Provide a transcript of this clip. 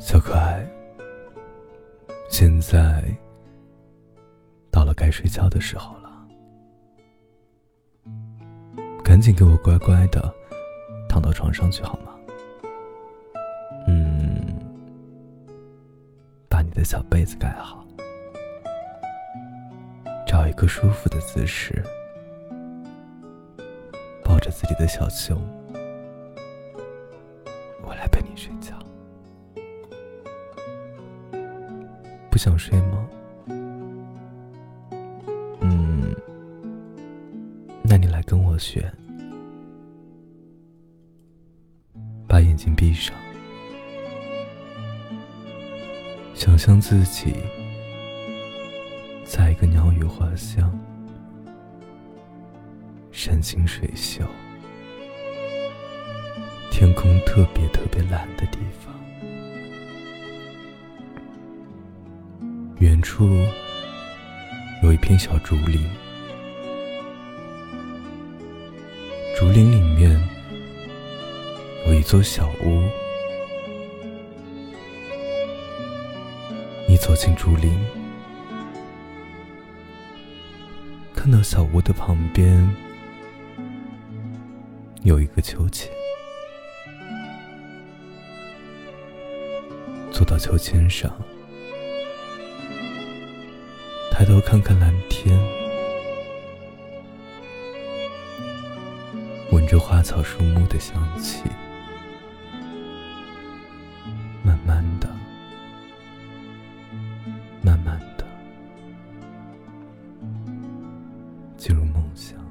小可爱，现在到了该睡觉的时候了，赶紧给我乖乖的躺到床上去好吗？嗯，把你的小被子盖好，找一个舒服的姿势，抱着自己的小熊，我来陪你睡觉。想睡吗？嗯，那你来跟我学，把眼睛闭上，想象自己在一个鸟语花香、山清水秀、天空特别特别蓝远处有一片小竹林，竹林里面有一座小屋。你走进竹林，看到小屋的旁边有一个秋千，坐到秋千上。抬头看看蓝天。闻着花草树木的香气慢慢的慢慢的进入梦乡。